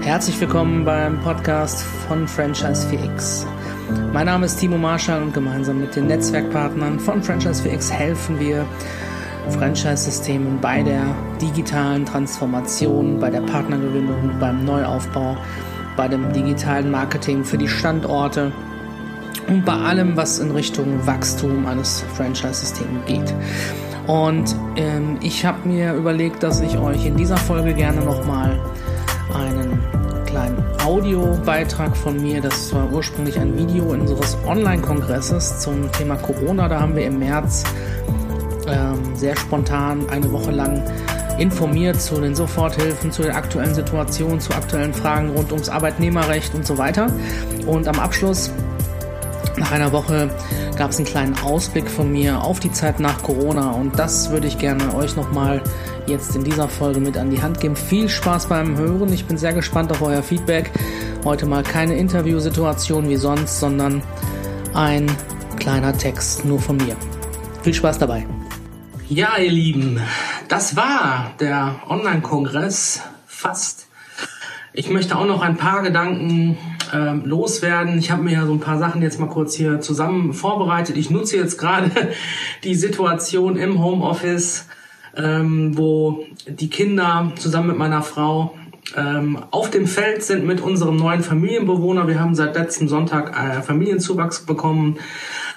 Herzlich willkommen beim Podcast von Franchise 4X. Mein Name ist Timo Marschall und gemeinsam mit den Netzwerkpartnern von Franchise 4X helfen wir Franchise-Systemen bei der digitalen Transformation, bei der Partnergewinnung, beim Neuaufbau, bei dem digitalen Marketing für die Standorte und bei allem, was in Richtung Wachstum eines Franchise-Systems geht. Und ähm, ich habe mir überlegt, dass ich euch in dieser Folge gerne nochmal einen kleinen Audiobeitrag von mir. Das war ursprünglich ein Video unseres Online-Kongresses zum Thema Corona. Da haben wir im März ähm, sehr spontan eine Woche lang informiert zu den Soforthilfen, zu der aktuellen Situation, zu aktuellen Fragen rund ums Arbeitnehmerrecht und so weiter. Und am Abschluss nach einer Woche gab es einen kleinen Ausblick von mir auf die Zeit nach Corona und das würde ich gerne euch nochmal jetzt in dieser Folge mit an die Hand geben. Viel Spaß beim Hören. Ich bin sehr gespannt auf euer Feedback. Heute mal keine Interviewsituation wie sonst, sondern ein kleiner Text nur von mir. Viel Spaß dabei. Ja, ihr Lieben, das war der Online-Kongress fast. Ich möchte auch noch ein paar Gedanken ähm, loswerden. Ich habe mir ja so ein paar Sachen jetzt mal kurz hier zusammen vorbereitet. Ich nutze jetzt gerade die Situation im Homeoffice, ähm, wo die Kinder zusammen mit meiner Frau ähm, auf dem Feld sind mit unserem neuen Familienbewohner. Wir haben seit letztem Sonntag äh, Familienzuwachs bekommen.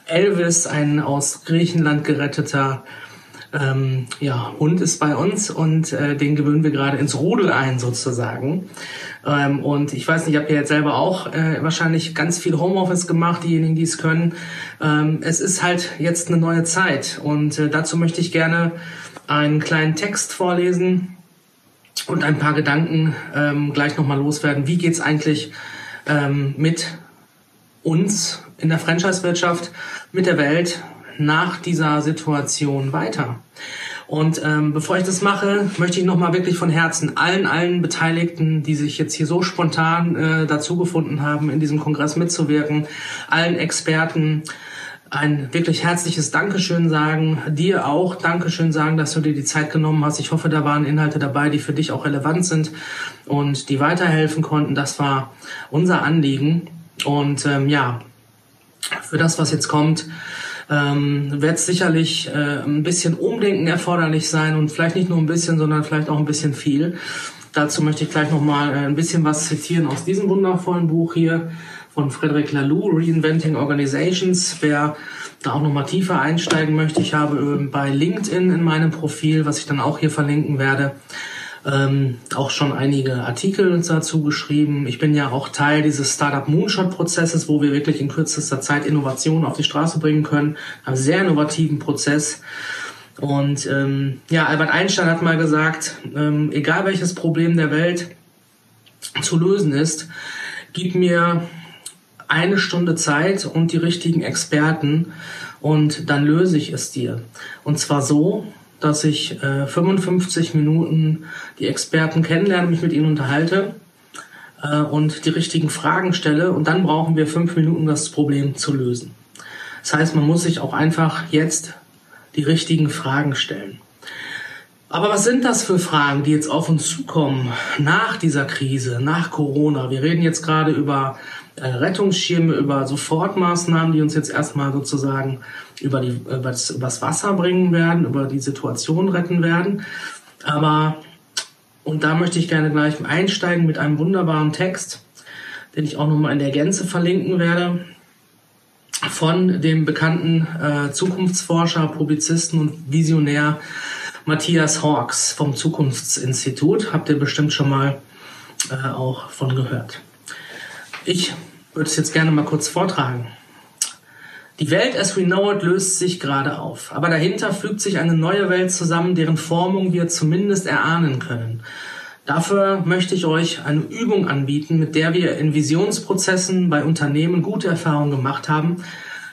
Elvis, ein aus Griechenland geretteter ähm, ja, Hund ist bei uns und äh, den gewöhnen wir gerade ins Rudel ein sozusagen. Ähm, und ich weiß nicht, ich habe ja jetzt selber auch äh, wahrscheinlich ganz viel Homeoffice gemacht, diejenigen, die es können. Ähm, es ist halt jetzt eine neue Zeit und äh, dazu möchte ich gerne einen kleinen Text vorlesen und ein paar Gedanken ähm, gleich nochmal loswerden. Wie geht's eigentlich ähm, mit uns in der Franchise-Wirtschaft, mit der Welt nach dieser Situation weiter? Und ähm, bevor ich das mache, möchte ich nochmal wirklich von Herzen allen, allen Beteiligten, die sich jetzt hier so spontan äh, dazu gefunden haben, in diesem Kongress mitzuwirken, allen Experten, ein wirklich herzliches Dankeschön sagen, dir auch Dankeschön sagen, dass du dir die Zeit genommen hast. Ich hoffe, da waren Inhalte dabei, die für dich auch relevant sind und die weiterhelfen konnten. Das war unser Anliegen. Und ähm, ja, für das, was jetzt kommt, ähm, wird sicherlich äh, ein bisschen Umdenken erforderlich sein und vielleicht nicht nur ein bisschen, sondern vielleicht auch ein bisschen viel. Dazu möchte ich gleich nochmal äh, ein bisschen was zitieren aus diesem wundervollen Buch hier von Frederic Laloux, Reinventing Organizations. Wer da auch nochmal tiefer einsteigen möchte, ich habe ähm, bei LinkedIn in meinem Profil, was ich dann auch hier verlinken werde, ähm, auch schon einige Artikel dazu geschrieben. Ich bin ja auch Teil dieses Startup Moonshot Prozesses, wo wir wirklich in kürzester Zeit Innovationen auf die Straße bringen können. Einen sehr innovativen Prozess. Und ähm, ja, Albert Einstein hat mal gesagt, ähm, egal welches Problem der Welt zu lösen ist, gib mir eine Stunde Zeit und die richtigen Experten und dann löse ich es dir. Und zwar so, dass ich äh, 55 Minuten die Experten kennenlerne, mich mit ihnen unterhalte äh, und die richtigen Fragen stelle und dann brauchen wir fünf Minuten, das Problem zu lösen. Das heißt, man muss sich auch einfach jetzt die richtigen Fragen stellen. Aber was sind das für Fragen, die jetzt auf uns zukommen nach dieser Krise, nach Corona? Wir reden jetzt gerade über Rettungsschirme, über Sofortmaßnahmen, die uns jetzt erstmal sozusagen über, die, über, das, über das Wasser bringen werden, über die Situation retten werden. Aber, und da möchte ich gerne gleich einsteigen mit einem wunderbaren Text, den ich auch nochmal in der Gänze verlinken werde, von dem bekannten äh, Zukunftsforscher, Publizisten und Visionär Matthias Hawks vom Zukunftsinstitut. Habt ihr bestimmt schon mal äh, auch von gehört. Ich würde es jetzt gerne mal kurz vortragen. Die Welt as we know it löst sich gerade auf, aber dahinter fügt sich eine neue Welt zusammen, deren Formung wir zumindest erahnen können. Dafür möchte ich euch eine Übung anbieten, mit der wir in Visionsprozessen bei Unternehmen gute Erfahrungen gemacht haben.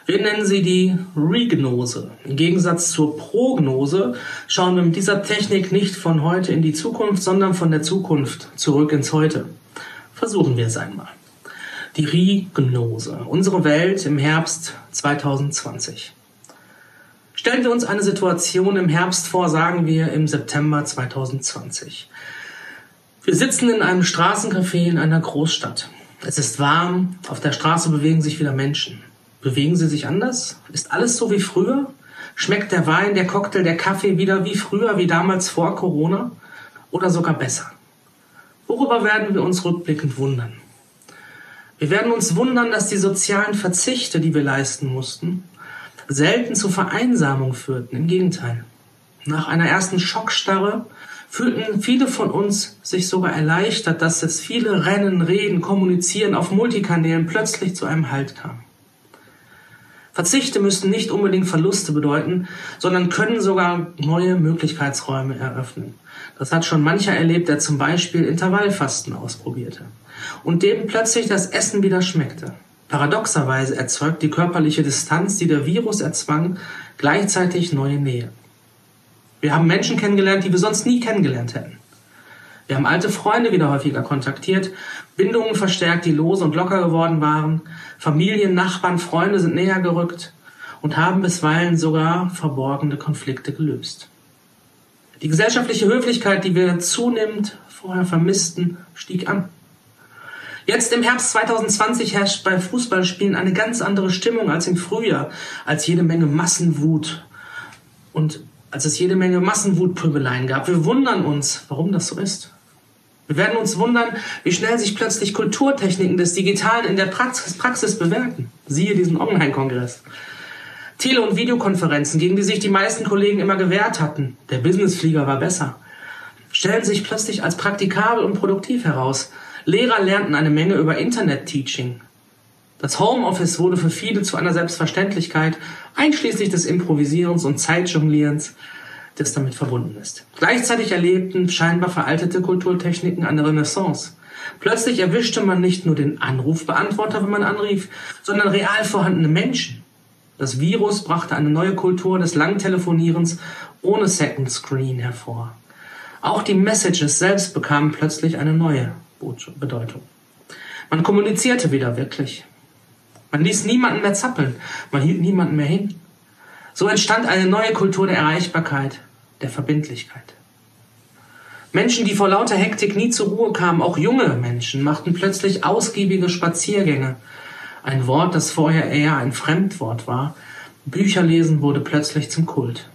Wir nennen sie die Regnose. Im Gegensatz zur Prognose schauen wir mit dieser Technik nicht von heute in die Zukunft, sondern von der Zukunft zurück ins Heute. Versuchen wir es einmal die Rignose, unsere Welt im Herbst 2020. Stellen wir uns eine Situation im Herbst vor, sagen wir im September 2020. Wir sitzen in einem Straßencafé in einer Großstadt. Es ist warm, auf der Straße bewegen sich wieder Menschen. Bewegen sie sich anders? Ist alles so wie früher? Schmeckt der Wein, der Cocktail, der Kaffee wieder wie früher, wie damals vor Corona? Oder sogar besser? Worüber werden wir uns rückblickend wundern? Wir werden uns wundern, dass die sozialen Verzichte, die wir leisten mussten, selten zu Vereinsamung führten. Im Gegenteil. Nach einer ersten Schockstarre fühlten viele von uns sich sogar erleichtert, dass es viele Rennen, Reden, Kommunizieren auf Multikanälen plötzlich zu einem Halt kam. Verzichte müssen nicht unbedingt Verluste bedeuten, sondern können sogar neue Möglichkeitsräume eröffnen. Das hat schon mancher erlebt, der zum Beispiel Intervallfasten ausprobierte und dem plötzlich das Essen wieder schmeckte. Paradoxerweise erzeugt die körperliche Distanz, die der Virus erzwang, gleichzeitig neue Nähe. Wir haben Menschen kennengelernt, die wir sonst nie kennengelernt hätten. Wir haben alte Freunde wieder häufiger kontaktiert, Bindungen verstärkt, die lose und locker geworden waren, Familien, Nachbarn, Freunde sind näher gerückt und haben bisweilen sogar verborgene Konflikte gelöst. Die gesellschaftliche Höflichkeit, die wir zunehmend vorher vermissten, stieg an. Jetzt im Herbst 2020 herrscht bei Fußballspielen eine ganz andere Stimmung als im Frühjahr, als jede Menge Massenwut und als es jede Menge Massenwutpöbeleien gab. Wir wundern uns, warum das so ist. Wir werden uns wundern, wie schnell sich plötzlich Kulturtechniken des Digitalen in der Praxis, Praxis bewährten. Siehe diesen Online-Kongress. Tele- und Videokonferenzen, gegen die sich die meisten Kollegen immer gewehrt hatten. Der Businessflieger war besser. Stellen sich plötzlich als praktikabel und produktiv heraus. Lehrer lernten eine Menge über Internet-Teaching. Das Homeoffice wurde für viele zu einer Selbstverständlichkeit, einschließlich des Improvisierens und Zeitjonglierens, das damit verbunden ist. Gleichzeitig erlebten scheinbar veraltete Kulturtechniken eine Renaissance. Plötzlich erwischte man nicht nur den Anrufbeantworter, wenn man anrief, sondern real vorhandene Menschen. Das Virus brachte eine neue Kultur des Langtelefonierens ohne Second Screen hervor. Auch die Messages selbst bekamen plötzlich eine neue Bedeutung. Man kommunizierte wieder wirklich. Man ließ niemanden mehr zappeln. Man hielt niemanden mehr hin. So entstand eine neue Kultur der Erreichbarkeit, der Verbindlichkeit. Menschen, die vor lauter Hektik nie zur Ruhe kamen, auch junge Menschen, machten plötzlich ausgiebige Spaziergänge. Ein Wort, das vorher eher ein Fremdwort war. Bücherlesen wurde plötzlich zum Kult.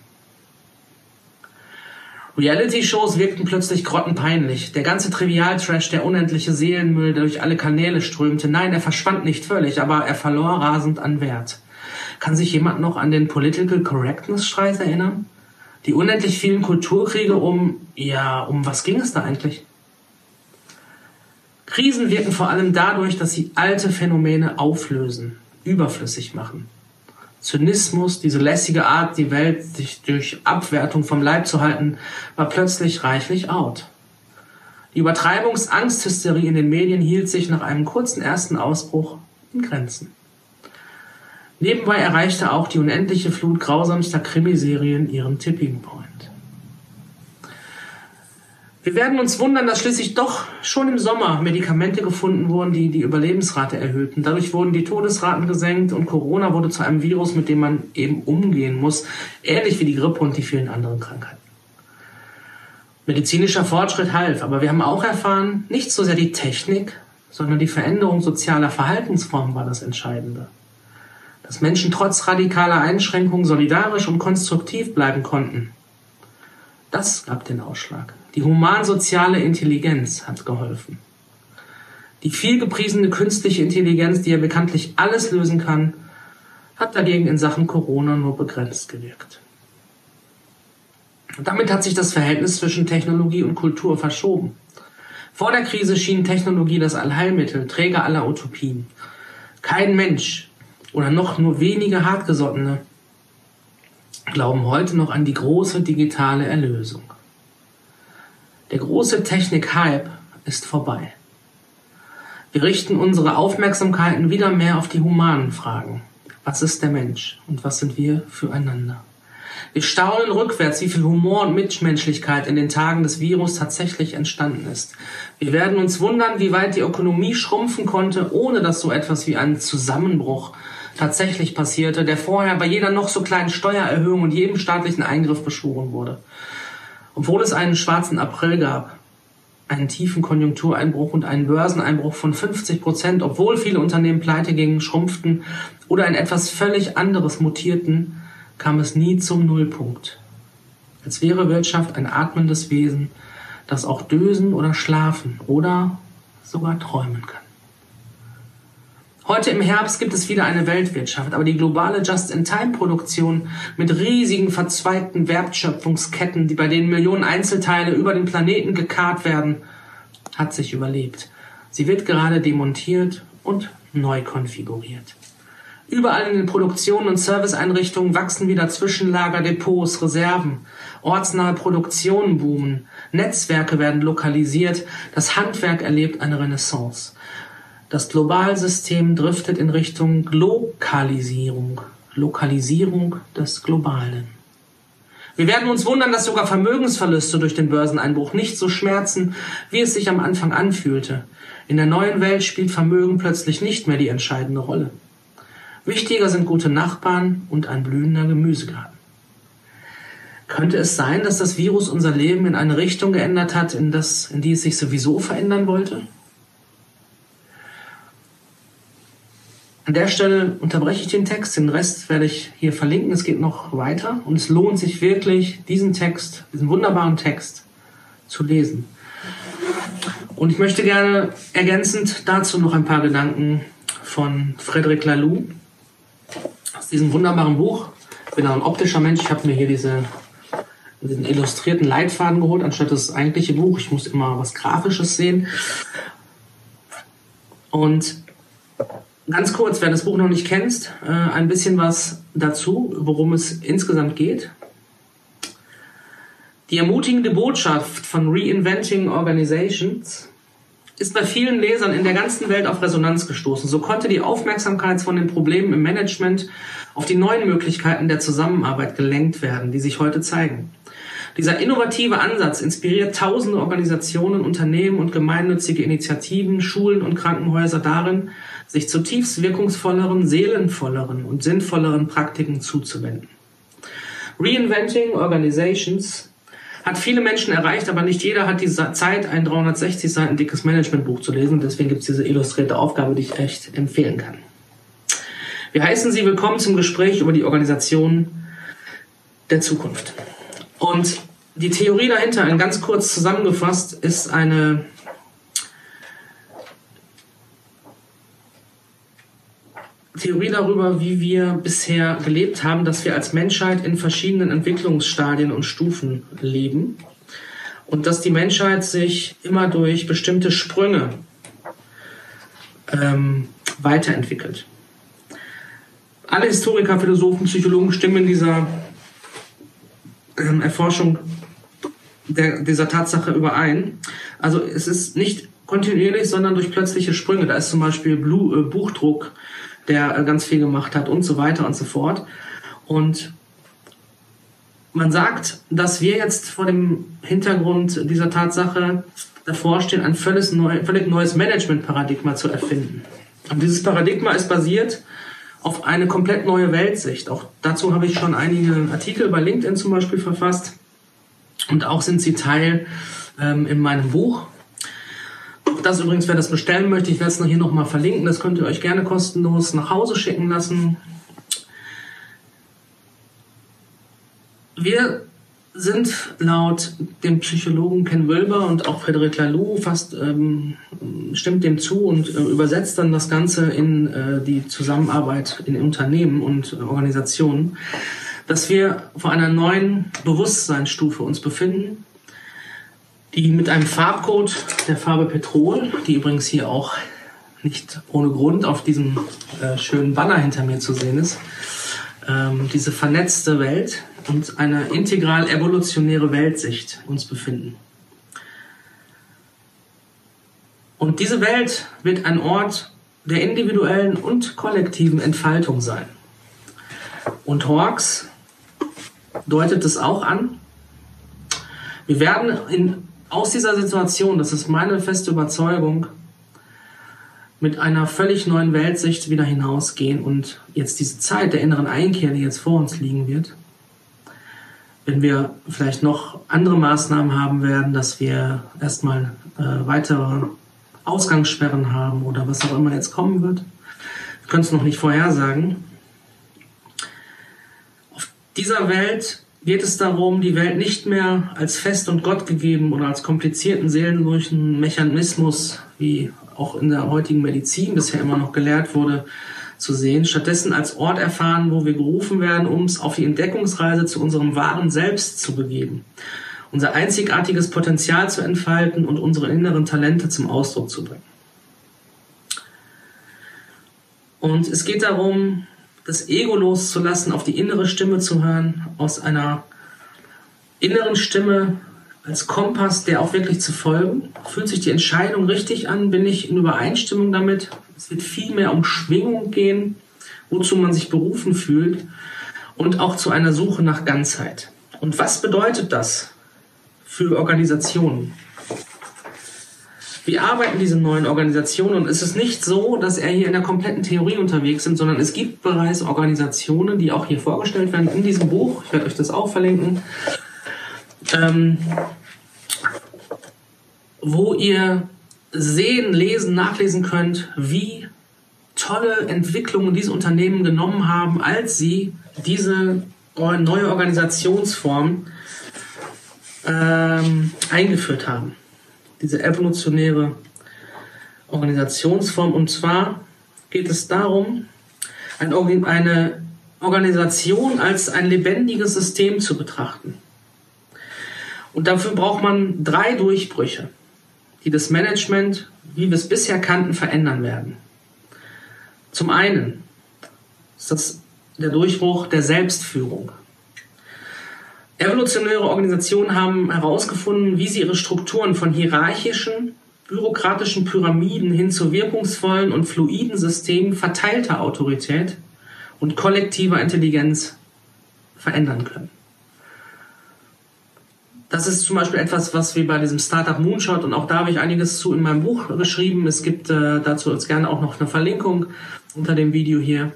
Reality-Shows wirkten plötzlich grottenpeinlich. Der ganze Trivialtrash, der unendliche Seelenmüll, der durch alle Kanäle strömte, nein, er verschwand nicht völlig, aber er verlor rasend an Wert. Kann sich jemand noch an den Political Correctness-Streit erinnern? Die unendlich vielen Kulturkriege um, ja, um was ging es da eigentlich? Krisen wirken vor allem dadurch, dass sie alte Phänomene auflösen, überflüssig machen. Zynismus, diese lässige Art, die Welt sich durch Abwertung vom Leib zu halten, war plötzlich reichlich out. Die Übertreibungsangsthysterie in den Medien hielt sich nach einem kurzen ersten Ausbruch in Grenzen. Nebenbei erreichte auch die unendliche Flut grausamster Krimiserien ihren Tipping Point. Wir werden uns wundern, dass schließlich doch schon im Sommer Medikamente gefunden wurden, die die Überlebensrate erhöhten. Dadurch wurden die Todesraten gesenkt und Corona wurde zu einem Virus, mit dem man eben umgehen muss, ähnlich wie die Grippe und die vielen anderen Krankheiten. Medizinischer Fortschritt half, aber wir haben auch erfahren, nicht so sehr die Technik, sondern die Veränderung sozialer Verhaltensformen war das Entscheidende. Dass Menschen trotz radikaler Einschränkungen solidarisch und konstruktiv bleiben konnten, das gab den Ausschlag. Die humansoziale Intelligenz hat geholfen. Die vielgepriesene künstliche Intelligenz, die ja bekanntlich alles lösen kann, hat dagegen in Sachen Corona nur begrenzt gewirkt. Und damit hat sich das Verhältnis zwischen Technologie und Kultur verschoben. Vor der Krise schien Technologie das Allheilmittel, Träger aller Utopien. Kein Mensch oder noch nur wenige Hartgesottene glauben heute noch an die große digitale Erlösung. Der große Technik-Hype ist vorbei. Wir richten unsere Aufmerksamkeiten wieder mehr auf die humanen Fragen. Was ist der Mensch und was sind wir füreinander? Wir staunen rückwärts, wie viel Humor und Mitmenschlichkeit in den Tagen des Virus tatsächlich entstanden ist. Wir werden uns wundern, wie weit die Ökonomie schrumpfen konnte, ohne dass so etwas wie ein Zusammenbruch tatsächlich passierte, der vorher bei jeder noch so kleinen Steuererhöhung und jedem staatlichen Eingriff beschworen wurde. Obwohl es einen schwarzen April gab, einen tiefen Konjunktureinbruch und einen Börseneinbruch von 50 Prozent, obwohl viele Unternehmen pleite gingen, schrumpften oder in etwas völlig anderes mutierten, kam es nie zum Nullpunkt. Als wäre Wirtschaft ein atmendes Wesen, das auch dösen oder schlafen oder sogar träumen kann. Heute im Herbst gibt es wieder eine Weltwirtschaft, aber die globale Just-in-Time-Produktion mit riesigen verzweigten Wertschöpfungsketten, die bei denen Millionen Einzelteile über den Planeten gekarrt werden, hat sich überlebt. Sie wird gerade demontiert und neu konfiguriert. Überall in den Produktionen und Serviceeinrichtungen wachsen wieder Zwischenlager, Depots, Reserven. Ortsnahe Produktionen boomen. Netzwerke werden lokalisiert. Das Handwerk erlebt eine Renaissance. Das Globalsystem driftet in Richtung Lokalisierung, Lokalisierung des Globalen. Wir werden uns wundern, dass sogar Vermögensverluste durch den Börseneinbruch nicht so schmerzen, wie es sich am Anfang anfühlte. In der neuen Welt spielt Vermögen plötzlich nicht mehr die entscheidende Rolle. Wichtiger sind gute Nachbarn und ein blühender Gemüsegarten. Könnte es sein, dass das Virus unser Leben in eine Richtung geändert hat, in, das, in die es sich sowieso verändern wollte? An der Stelle unterbreche ich den Text, den Rest werde ich hier verlinken. Es geht noch weiter und es lohnt sich wirklich, diesen Text, diesen wunderbaren Text zu lesen. Und ich möchte gerne ergänzend dazu noch ein paar Gedanken von Frederic Laloux aus diesem wunderbaren Buch. Ich bin ein optischer Mensch, ich habe mir hier diese, diesen illustrierten Leitfaden geholt, anstatt das eigentliche Buch. Ich muss immer was Grafisches sehen. Und Ganz kurz, wer das Buch noch nicht kennt, äh, ein bisschen was dazu, worum es insgesamt geht. Die ermutigende Botschaft von Reinventing Organizations ist bei vielen Lesern in der ganzen Welt auf Resonanz gestoßen. So konnte die Aufmerksamkeit von den Problemen im Management auf die neuen Möglichkeiten der Zusammenarbeit gelenkt werden, die sich heute zeigen. Dieser innovative Ansatz inspiriert tausende Organisationen, Unternehmen und gemeinnützige Initiativen, Schulen und Krankenhäuser darin, sich zutiefst wirkungsvolleren, seelenvolleren und sinnvolleren Praktiken zuzuwenden. Reinventing Organizations hat viele Menschen erreicht, aber nicht jeder hat die Zeit, ein 360 Seiten dickes Managementbuch zu lesen. Deswegen gibt es diese illustrierte Aufgabe, die ich echt empfehlen kann. Wir heißen Sie willkommen zum Gespräch über die Organisation der Zukunft. Und die Theorie dahinter, ganz kurz zusammengefasst, ist eine Theorie darüber, wie wir bisher gelebt haben, dass wir als Menschheit in verschiedenen Entwicklungsstadien und Stufen leben und dass die Menschheit sich immer durch bestimmte Sprünge ähm, weiterentwickelt. Alle Historiker, Philosophen, Psychologen stimmen dieser ähm, Erforschung der, dieser Tatsache überein. Also es ist nicht kontinuierlich, sondern durch plötzliche Sprünge. Da ist zum Beispiel Blu äh, Buchdruck der äh, ganz viel gemacht hat und so weiter und so fort. Und man sagt, dass wir jetzt vor dem Hintergrund dieser Tatsache davor stehen, ein völlig, neu, völlig neues Management-Paradigma zu erfinden. Und dieses Paradigma ist basiert auf eine komplett neue Weltsicht. Auch dazu habe ich schon einige Artikel bei LinkedIn zum Beispiel verfasst. Und auch sind sie Teil ähm, in meinem Buch, das übrigens, wer das bestellen möchte, ich werde es noch hier nochmal verlinken. Das könnt ihr euch gerne kostenlos nach Hause schicken lassen. Wir sind laut dem Psychologen Ken Wilber und auch Frederic Laloux fast ähm, stimmt dem zu und äh, übersetzt dann das Ganze in äh, die Zusammenarbeit in Unternehmen und äh, Organisationen, dass wir vor einer neuen Bewusstseinsstufe uns befinden, die mit einem Farbcode der Farbe Petrol, die übrigens hier auch nicht ohne Grund auf diesem äh, schönen Banner hinter mir zu sehen ist, ähm, diese vernetzte Welt und eine integral evolutionäre Weltsicht uns befinden. Und diese Welt wird ein Ort der individuellen und kollektiven Entfaltung sein. Und Hawks deutet es auch an. Wir werden in aus dieser Situation, das ist meine feste Überzeugung, mit einer völlig neuen Weltsicht wieder hinausgehen und jetzt diese Zeit der inneren Einkehr, die jetzt vor uns liegen wird, wenn wir vielleicht noch andere Maßnahmen haben werden, dass wir erstmal äh, weitere Ausgangssperren haben oder was auch immer jetzt kommen wird, wir können es noch nicht vorhersagen. Auf dieser Welt geht es darum, die Welt nicht mehr als fest und Gott gegeben oder als komplizierten seelenlosen Mechanismus, wie auch in der heutigen Medizin bisher immer noch gelehrt wurde, zu sehen, stattdessen als Ort erfahren, wo wir gerufen werden, um es auf die Entdeckungsreise zu unserem wahren Selbst zu begeben, unser einzigartiges Potenzial zu entfalten und unsere inneren Talente zum Ausdruck zu bringen. Und es geht darum, das Ego loszulassen, auf die innere Stimme zu hören, aus einer inneren Stimme als Kompass, der auch wirklich zu folgen. Fühlt sich die Entscheidung richtig an? Bin ich in Übereinstimmung damit? Es wird viel mehr um Schwingung gehen, wozu man sich berufen fühlt und auch zu einer Suche nach Ganzheit. Und was bedeutet das für Organisationen? Wie arbeiten diese neuen Organisationen? Und es ist nicht so, dass er hier in der kompletten Theorie unterwegs sind, sondern es gibt bereits Organisationen, die auch hier vorgestellt werden in diesem Buch. Ich werde euch das auch verlinken. Ähm, wo ihr sehen, lesen, nachlesen könnt, wie tolle Entwicklungen diese Unternehmen genommen haben, als sie diese neue Organisationsform ähm, eingeführt haben diese evolutionäre Organisationsform. Und zwar geht es darum, eine Organisation als ein lebendiges System zu betrachten. Und dafür braucht man drei Durchbrüche, die das Management, wie wir es bisher kannten, verändern werden. Zum einen ist das der Durchbruch der Selbstführung. Evolutionäre Organisationen haben herausgefunden, wie sie ihre Strukturen von hierarchischen, bürokratischen Pyramiden hin zu wirkungsvollen und fluiden Systemen verteilter Autorität und kollektiver Intelligenz verändern können. Das ist zum Beispiel etwas, was wir bei diesem Startup Moonshot und auch da habe ich einiges zu in meinem Buch geschrieben. Es gibt äh, dazu jetzt gerne auch noch eine Verlinkung unter dem Video hier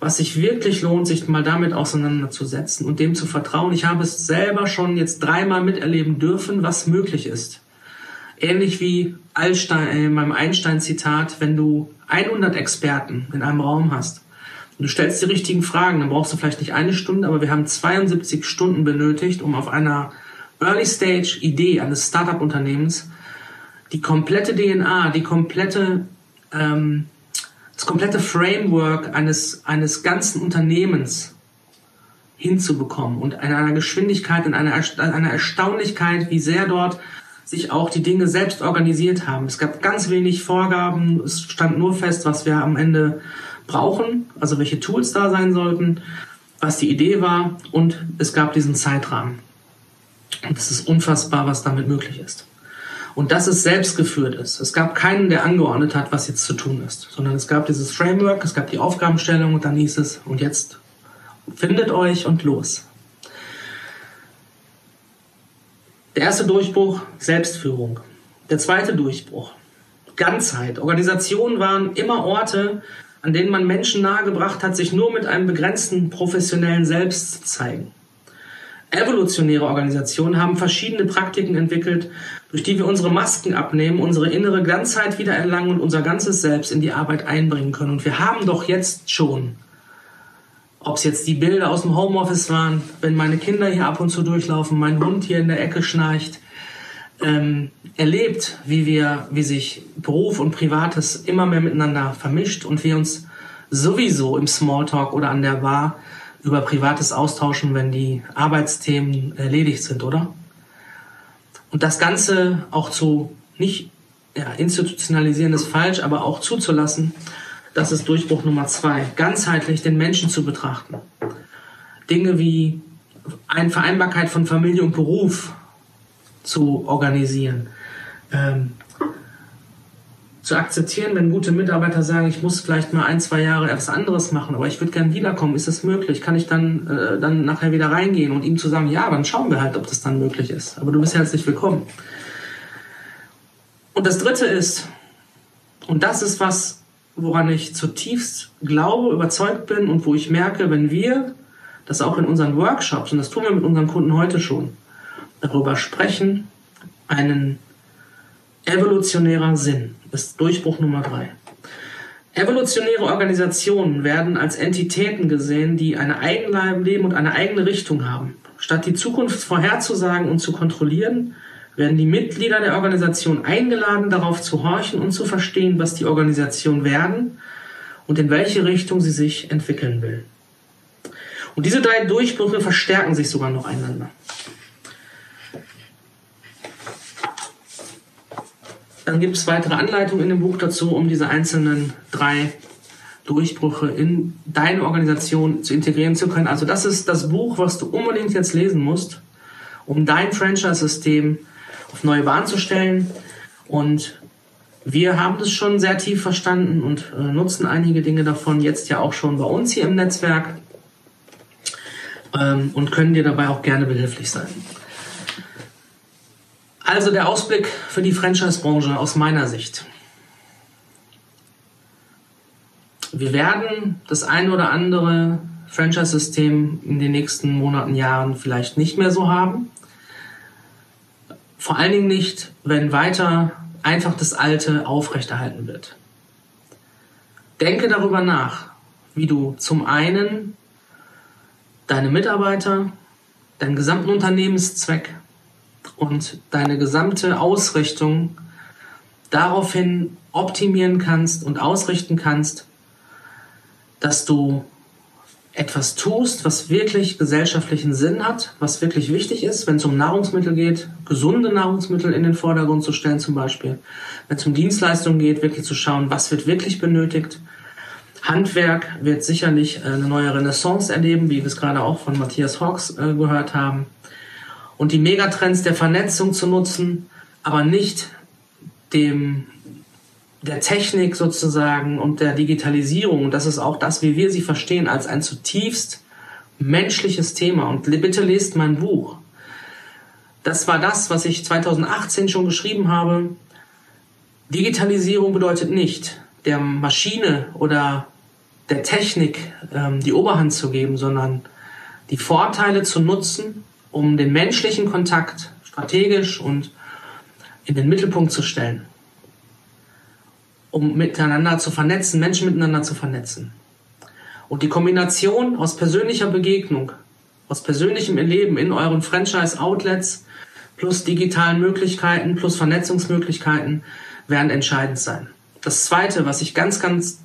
was sich wirklich lohnt, sich mal damit auseinanderzusetzen und dem zu vertrauen. Ich habe es selber schon jetzt dreimal miterleben dürfen, was möglich ist. Ähnlich wie Einstein, äh, in meinem Einstein-Zitat, wenn du 100 Experten in einem Raum hast und du stellst die richtigen Fragen, dann brauchst du vielleicht nicht eine Stunde, aber wir haben 72 Stunden benötigt, um auf einer Early-Stage-Idee eines Startup-Unternehmens die komplette DNA, die komplette ähm, das komplette Framework eines, eines ganzen Unternehmens hinzubekommen und in einer Geschwindigkeit, in einer, einer Erstaunlichkeit, wie sehr dort sich auch die Dinge selbst organisiert haben. Es gab ganz wenig Vorgaben, es stand nur fest, was wir am Ende brauchen, also welche Tools da sein sollten, was die Idee war und es gab diesen Zeitrahmen. Und es ist unfassbar, was damit möglich ist und dass es selbst geführt ist. Es gab keinen, der angeordnet hat, was jetzt zu tun ist, sondern es gab dieses Framework, es gab die Aufgabenstellung und dann hieß es, und jetzt findet euch und los. Der erste Durchbruch, Selbstführung. Der zweite Durchbruch, Ganzheit. Organisationen waren immer Orte, an denen man Menschen nahegebracht hat, sich nur mit einem begrenzten professionellen Selbst zu zeigen. Evolutionäre Organisationen haben verschiedene Praktiken entwickelt, durch die wir unsere Masken abnehmen, unsere innere Ganzheit wiedererlangen und unser ganzes Selbst in die Arbeit einbringen können. Und wir haben doch jetzt schon, ob es jetzt die Bilder aus dem Homeoffice waren, wenn meine Kinder hier ab und zu durchlaufen, mein Hund hier in der Ecke schnarcht, ähm, erlebt, wie wir, wie sich Beruf und Privates immer mehr miteinander vermischt und wir uns sowieso im Smalltalk oder an der Bar über Privates austauschen, wenn die Arbeitsthemen erledigt sind, oder? Und das Ganze auch zu nicht ja, institutionalisieren ist falsch, aber auch zuzulassen, das ist Durchbruch Nummer zwei. Ganzheitlich den Menschen zu betrachten. Dinge wie eine Vereinbarkeit von Familie und Beruf zu organisieren. Ähm, zu akzeptieren, wenn gute Mitarbeiter sagen, ich muss vielleicht mal ein, zwei Jahre etwas anderes machen, aber ich würde gern wiederkommen. Ist das möglich? Kann ich dann, äh, dann nachher wieder reingehen und ihm zu sagen, ja, dann schauen wir halt, ob das dann möglich ist. Aber du bist herzlich willkommen. Und das dritte ist Und das ist was, woran ich zutiefst glaube, überzeugt bin und wo ich merke, wenn wir das auch in unseren Workshops, und das tun wir mit unseren Kunden heute schon, darüber sprechen, einen evolutionärer Sinn ist Durchbruch Nummer drei. Evolutionäre Organisationen werden als Entitäten gesehen, die eine eigene Leben und eine eigene Richtung haben. Statt die Zukunft vorherzusagen und zu kontrollieren, werden die Mitglieder der Organisation eingeladen, darauf zu horchen und zu verstehen, was die Organisation werden und in welche Richtung sie sich entwickeln will. Und diese drei Durchbrüche verstärken sich sogar noch einander. Dann gibt es weitere Anleitungen in dem Buch dazu, um diese einzelnen drei Durchbrüche in deine Organisation zu integrieren zu können. Also das ist das Buch, was du unbedingt jetzt lesen musst, um dein Franchise-System auf neue Bahn zu stellen. Und wir haben das schon sehr tief verstanden und äh, nutzen einige Dinge davon jetzt ja auch schon bei uns hier im Netzwerk ähm, und können dir dabei auch gerne behilflich sein. Also der Ausblick für die Franchise-Branche aus meiner Sicht. Wir werden das ein oder andere Franchise-System in den nächsten Monaten, Jahren vielleicht nicht mehr so haben. Vor allen Dingen nicht, wenn weiter einfach das Alte aufrechterhalten wird. Denke darüber nach, wie du zum einen deine Mitarbeiter, deinen gesamten Unternehmenszweck und deine gesamte Ausrichtung daraufhin optimieren kannst und ausrichten kannst, dass du etwas tust, was wirklich gesellschaftlichen Sinn hat, was wirklich wichtig ist, wenn es um Nahrungsmittel geht, gesunde Nahrungsmittel in den Vordergrund zu stellen zum Beispiel, wenn es um Dienstleistungen geht, wirklich zu schauen, was wird wirklich benötigt. Handwerk wird sicherlich eine neue Renaissance erleben, wie wir es gerade auch von Matthias Hawks äh, gehört haben und die Megatrends der Vernetzung zu nutzen, aber nicht dem der Technik sozusagen und der Digitalisierung, und das ist auch das, wie wir sie verstehen, als ein zutiefst menschliches Thema. Und bitte lest mein Buch. Das war das, was ich 2018 schon geschrieben habe. Digitalisierung bedeutet nicht, der Maschine oder der Technik ähm, die Oberhand zu geben, sondern die Vorteile zu nutzen, um den menschlichen Kontakt strategisch und in den Mittelpunkt zu stellen, um miteinander zu vernetzen, Menschen miteinander zu vernetzen. Und die Kombination aus persönlicher Begegnung, aus persönlichem Erleben in euren Franchise-Outlets plus digitalen Möglichkeiten plus Vernetzungsmöglichkeiten werden entscheidend sein. Das Zweite, was ich ganz, ganz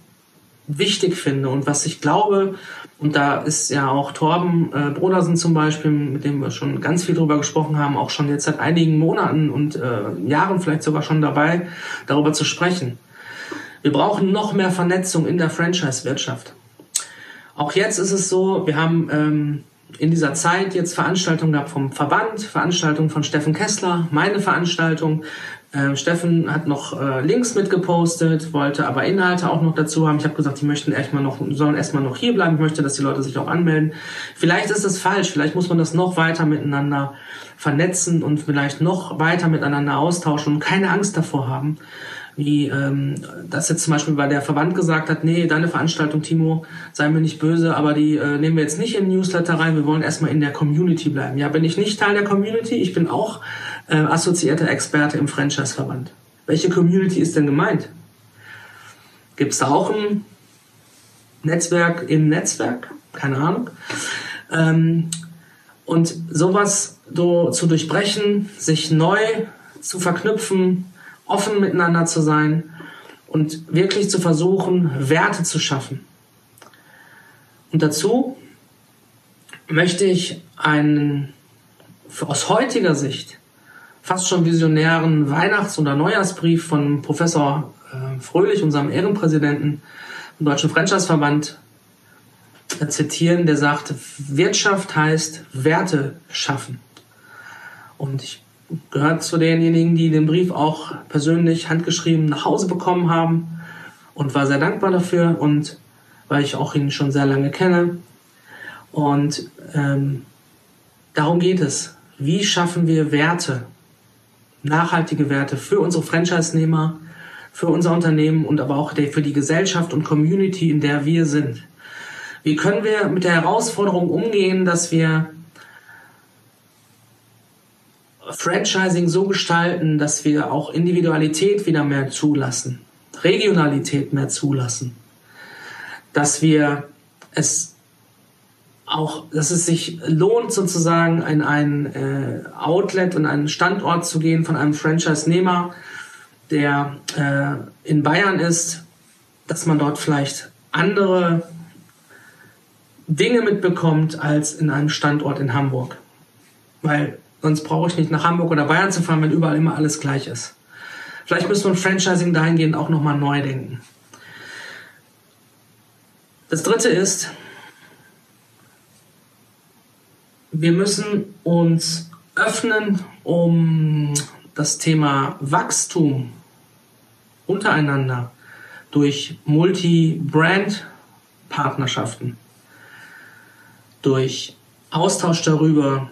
wichtig finde und was ich glaube, und da ist ja auch Torben äh, Brodersen zum Beispiel, mit dem wir schon ganz viel drüber gesprochen haben, auch schon jetzt seit einigen Monaten und äh, Jahren vielleicht sogar schon dabei, darüber zu sprechen. Wir brauchen noch mehr Vernetzung in der Franchise-Wirtschaft. Auch jetzt ist es so, wir haben ähm, in dieser Zeit jetzt Veranstaltungen gehabt vom Verband, Veranstaltungen von Steffen Kessler, meine Veranstaltung. Äh, Steffen hat noch äh, Links mitgepostet, wollte aber Inhalte auch noch dazu haben. Ich habe gesagt, die möchten erstmal noch, sollen erstmal noch hier bleiben. Ich möchte, dass die Leute sich auch anmelden. Vielleicht ist das falsch. Vielleicht muss man das noch weiter miteinander vernetzen und vielleicht noch weiter miteinander austauschen und keine Angst davor haben wie ähm, das jetzt zum Beispiel bei der Verband gesagt hat, nee, deine Veranstaltung, Timo, sei mir nicht böse, aber die äh, nehmen wir jetzt nicht in Newsletter rein, wir wollen erstmal in der Community bleiben. Ja, bin ich nicht Teil der Community, ich bin auch äh, assoziierter Experte im Franchise-Verband. Welche Community ist denn gemeint? Gibt es da auch ein Netzwerk im Netzwerk? Keine Ahnung. Ähm, und sowas so zu durchbrechen, sich neu zu verknüpfen, offen miteinander zu sein und wirklich zu versuchen, Werte zu schaffen. Und dazu möchte ich einen aus heutiger Sicht fast schon visionären Weihnachts- oder Neujahrsbrief von Professor äh, Fröhlich, unserem Ehrenpräsidenten im Deutschen Franchise-Verband, äh, zitieren, der sagt, Wirtschaft heißt Werte schaffen. Und ich gehöre zu denjenigen, die den Brief auch persönlich handgeschrieben nach Hause bekommen haben und war sehr dankbar dafür und weil ich auch ihn schon sehr lange kenne. Und ähm, darum geht es. Wie schaffen wir Werte nachhaltige Werte für unsere Franchise-Nehmer, für unser Unternehmen und aber auch für die Gesellschaft und Community, in der wir sind. Wie können wir mit der Herausforderung umgehen, dass wir Franchising so gestalten, dass wir auch Individualität wieder mehr zulassen, Regionalität mehr zulassen, dass wir es auch, dass es sich lohnt, sozusagen in ein äh, Outlet und einen Standort zu gehen von einem Franchise-Nehmer, der äh, in Bayern ist, dass man dort vielleicht andere Dinge mitbekommt als in einem Standort in Hamburg. Weil sonst brauche ich nicht nach Hamburg oder Bayern zu fahren, wenn überall immer alles gleich ist. Vielleicht müssen wir Franchising dahingehend auch nochmal neu denken. Das dritte ist, wir müssen uns öffnen, um das Thema Wachstum untereinander durch Multi-Brand-Partnerschaften, durch Austausch darüber,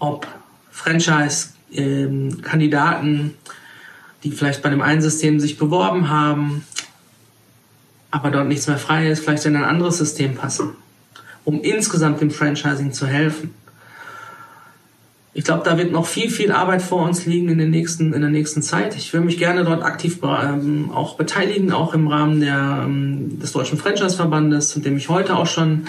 ob Franchise-Kandidaten, die vielleicht bei dem einen System sich beworben haben, aber dort nichts mehr frei ist, vielleicht in ein anderes System passen um insgesamt dem Franchising zu helfen. Ich glaube, da wird noch viel, viel Arbeit vor uns liegen in, den nächsten, in der nächsten Zeit. Ich will mich gerne dort aktiv ähm, auch beteiligen, auch im Rahmen der, ähm, des Deutschen Franchise-Verbandes, in dem ich heute auch schon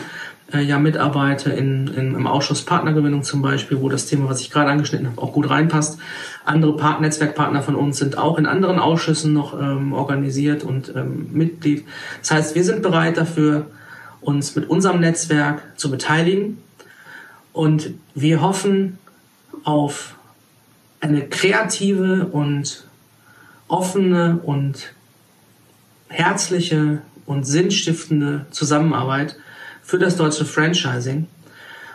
äh, ja mitarbeite, in, in, im Ausschuss Partnergewinnung zum Beispiel, wo das Thema, was ich gerade angeschnitten habe, auch gut reinpasst. Andere Part Netzwerkpartner von uns sind auch in anderen Ausschüssen noch ähm, organisiert und ähm, Mitglied. Das heißt, wir sind bereit dafür, uns mit unserem Netzwerk zu beteiligen. Und wir hoffen auf eine kreative und offene und herzliche und sinnstiftende Zusammenarbeit für das deutsche Franchising.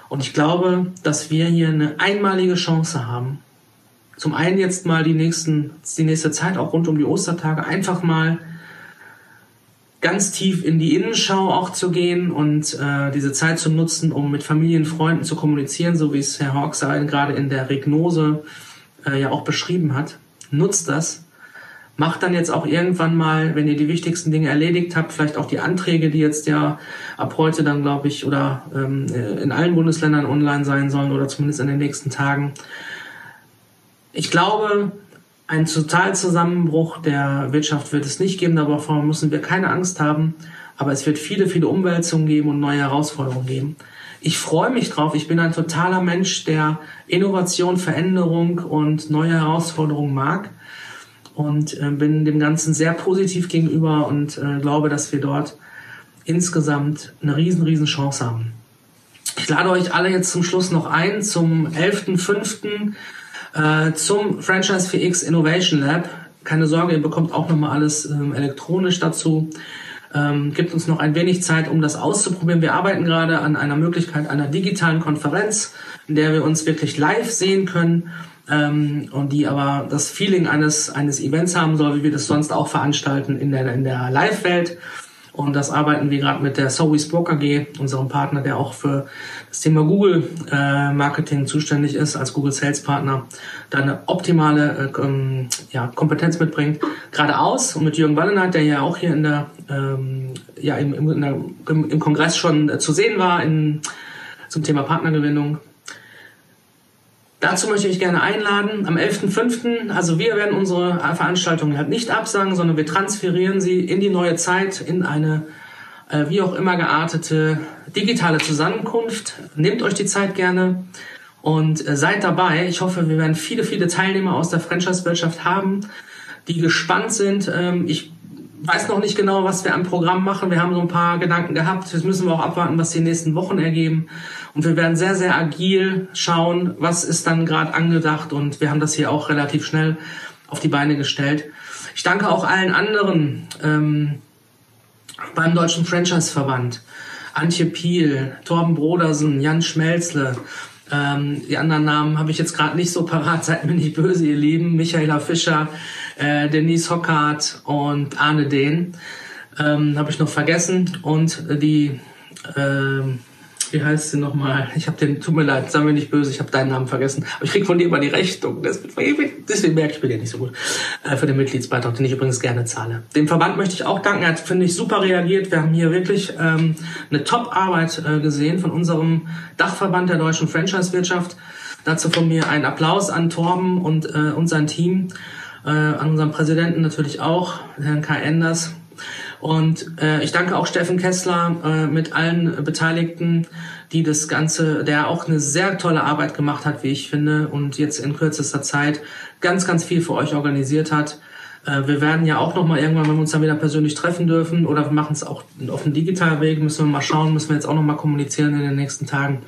Und ich glaube, dass wir hier eine einmalige Chance haben. Zum einen jetzt mal die nächsten, die nächste Zeit auch rund um die Ostertage einfach mal ganz tief in die Innenschau auch zu gehen und äh, diese Zeit zu nutzen, um mit Familien, Freunden zu kommunizieren, so wie es Herr Hawksein gerade in der Regnose äh, ja auch beschrieben hat. Nutzt das. Macht dann jetzt auch irgendwann mal, wenn ihr die wichtigsten Dinge erledigt habt, vielleicht auch die Anträge, die jetzt ja ab heute dann, glaube ich, oder ähm, äh, in allen Bundesländern online sein sollen oder zumindest in den nächsten Tagen. Ich glaube, ein Totalzusammenbruch der Wirtschaft wird es nicht geben, davor müssen wir keine Angst haben. Aber es wird viele, viele Umwälzungen geben und neue Herausforderungen geben. Ich freue mich drauf. Ich bin ein totaler Mensch, der Innovation, Veränderung und neue Herausforderungen mag und äh, bin dem Ganzen sehr positiv gegenüber und äh, glaube, dass wir dort insgesamt eine riesen, riesen Chance haben. Ich lade euch alle jetzt zum Schluss noch ein zum 11.05. Äh, zum Franchise 4X Innovation Lab. Keine Sorge, ihr bekommt auch nochmal alles ähm, elektronisch dazu. Ähm, gibt uns noch ein wenig Zeit, um das auszuprobieren. Wir arbeiten gerade an einer Möglichkeit einer digitalen Konferenz, in der wir uns wirklich live sehen können ähm, und die aber das Feeling eines, eines Events haben soll, wie wir das sonst auch veranstalten in der, in der Live-Welt. Und das arbeiten wir gerade mit der Sowi Spoke AG, unserem Partner, der auch für das Thema Google äh, Marketing zuständig ist, als Google Sales Partner, da eine optimale äh, ähm, ja, Kompetenz mitbringt. Geradeaus und mit Jürgen Wallenheit, der ja auch hier in der, ähm, ja, im, im, der, im Kongress schon äh, zu sehen war in, zum Thema Partnergewinnung. Dazu möchte ich gerne einladen. Am 11.05., also wir werden unsere Veranstaltung halt nicht absagen, sondern wir transferieren sie in die neue Zeit, in eine äh, wie auch immer geartete digitale Zusammenkunft. Nehmt euch die Zeit gerne und äh, seid dabei. Ich hoffe, wir werden viele, viele Teilnehmer aus der Franchise-Wirtschaft haben, die gespannt sind. Ähm, ich weiß noch nicht genau, was wir am Programm machen. Wir haben so ein paar Gedanken gehabt. Jetzt müssen wir auch abwarten, was die nächsten Wochen ergeben. Und wir werden sehr, sehr agil schauen, was ist dann gerade angedacht. Und wir haben das hier auch relativ schnell auf die Beine gestellt. Ich danke auch allen anderen ähm, beim Deutschen Franchise-Verband. Antje Piel, Torben Brodersen, Jan Schmelzle. Ähm, die anderen Namen habe ich jetzt gerade nicht so parat. Seid mir nicht böse, ihr Lieben. Michaela Fischer, äh, Denise Hockart und Arne Dehn. Ähm, habe ich noch vergessen. Und die äh, wie heißt sie nochmal? Ich habe den, tut mir leid, sei mir nicht böse, ich habe deinen Namen vergessen. Aber ich krieg von dir immer die Rechnung. Deswegen merke ich mir den nicht so gut. Äh, für den Mitgliedsbeitrag, den ich übrigens gerne zahle. Dem Verband möchte ich auch danken. Er hat, finde ich, super reagiert. Wir haben hier wirklich ähm, eine Top-Arbeit äh, gesehen von unserem Dachverband der deutschen Franchise-Wirtschaft. Dazu von mir ein Applaus an Torben und, äh, und sein Team. Äh, an unseren Präsidenten natürlich auch, Herrn Kai Enders und äh, ich danke auch Steffen Kessler äh, mit allen Beteiligten, die das Ganze, der auch eine sehr tolle Arbeit gemacht hat, wie ich finde, und jetzt in kürzester Zeit ganz, ganz viel für euch organisiert hat. Äh, wir werden ja auch noch mal irgendwann, wenn wir uns dann wieder persönlich treffen dürfen, oder wir machen es auch auf dem digitalen Weg, müssen wir mal schauen, müssen wir jetzt auch noch mal kommunizieren in den nächsten Tagen.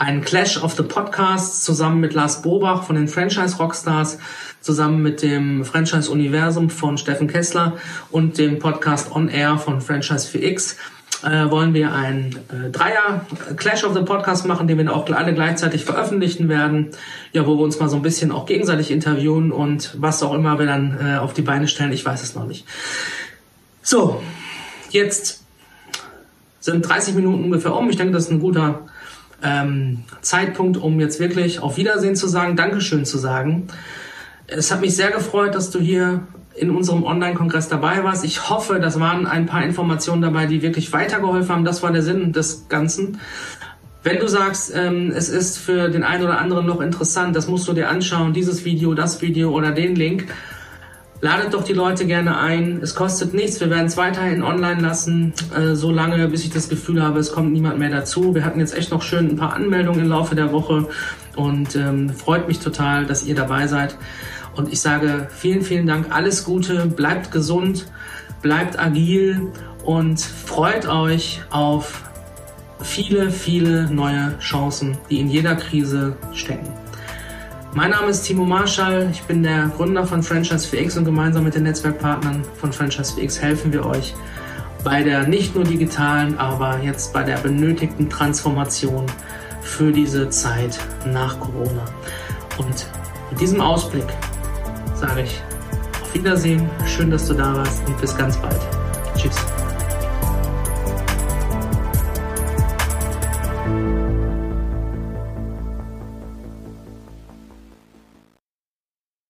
Ein Clash of the Podcasts zusammen mit Lars Bobach von den Franchise Rockstars zusammen mit dem Franchise Universum von Steffen Kessler und dem Podcast On Air von Franchise 4X äh, wollen wir ein äh, Dreier Clash of the Podcast machen, den wir auch alle gleichzeitig veröffentlichen werden. Ja, wo wir uns mal so ein bisschen auch gegenseitig interviewen und was auch immer wir dann äh, auf die Beine stellen, ich weiß es noch nicht. So, jetzt sind 30 Minuten ungefähr um. Ich denke, das ist ein guter ähm, Zeitpunkt, um jetzt wirklich auf Wiedersehen zu sagen, Dankeschön zu sagen. Es hat mich sehr gefreut, dass du hier in unserem Online-Kongress dabei warst. Ich hoffe, das waren ein paar Informationen dabei, die wirklich weitergeholfen haben. Das war der Sinn des Ganzen. Wenn du sagst, ähm, es ist für den einen oder anderen noch interessant, das musst du dir anschauen, dieses Video, das Video oder den Link, ladet doch die Leute gerne ein. Es kostet nichts. Wir werden es weiterhin online lassen, äh, so lange, bis ich das Gefühl habe, es kommt niemand mehr dazu. Wir hatten jetzt echt noch schön ein paar Anmeldungen im Laufe der Woche und ähm, freut mich total, dass ihr dabei seid. Und ich sage vielen, vielen Dank, alles Gute, bleibt gesund, bleibt agil und freut euch auf viele, viele neue Chancen, die in jeder Krise stecken. Mein Name ist Timo Marschall, ich bin der Gründer von Franchise 4X und gemeinsam mit den Netzwerkpartnern von Franchise 4X helfen wir euch bei der nicht nur digitalen, aber jetzt bei der benötigten Transformation für diese Zeit nach Corona. Und mit diesem Ausblick sage ich auf Wiedersehen, schön, dass du da warst und bis ganz bald. Tschüss.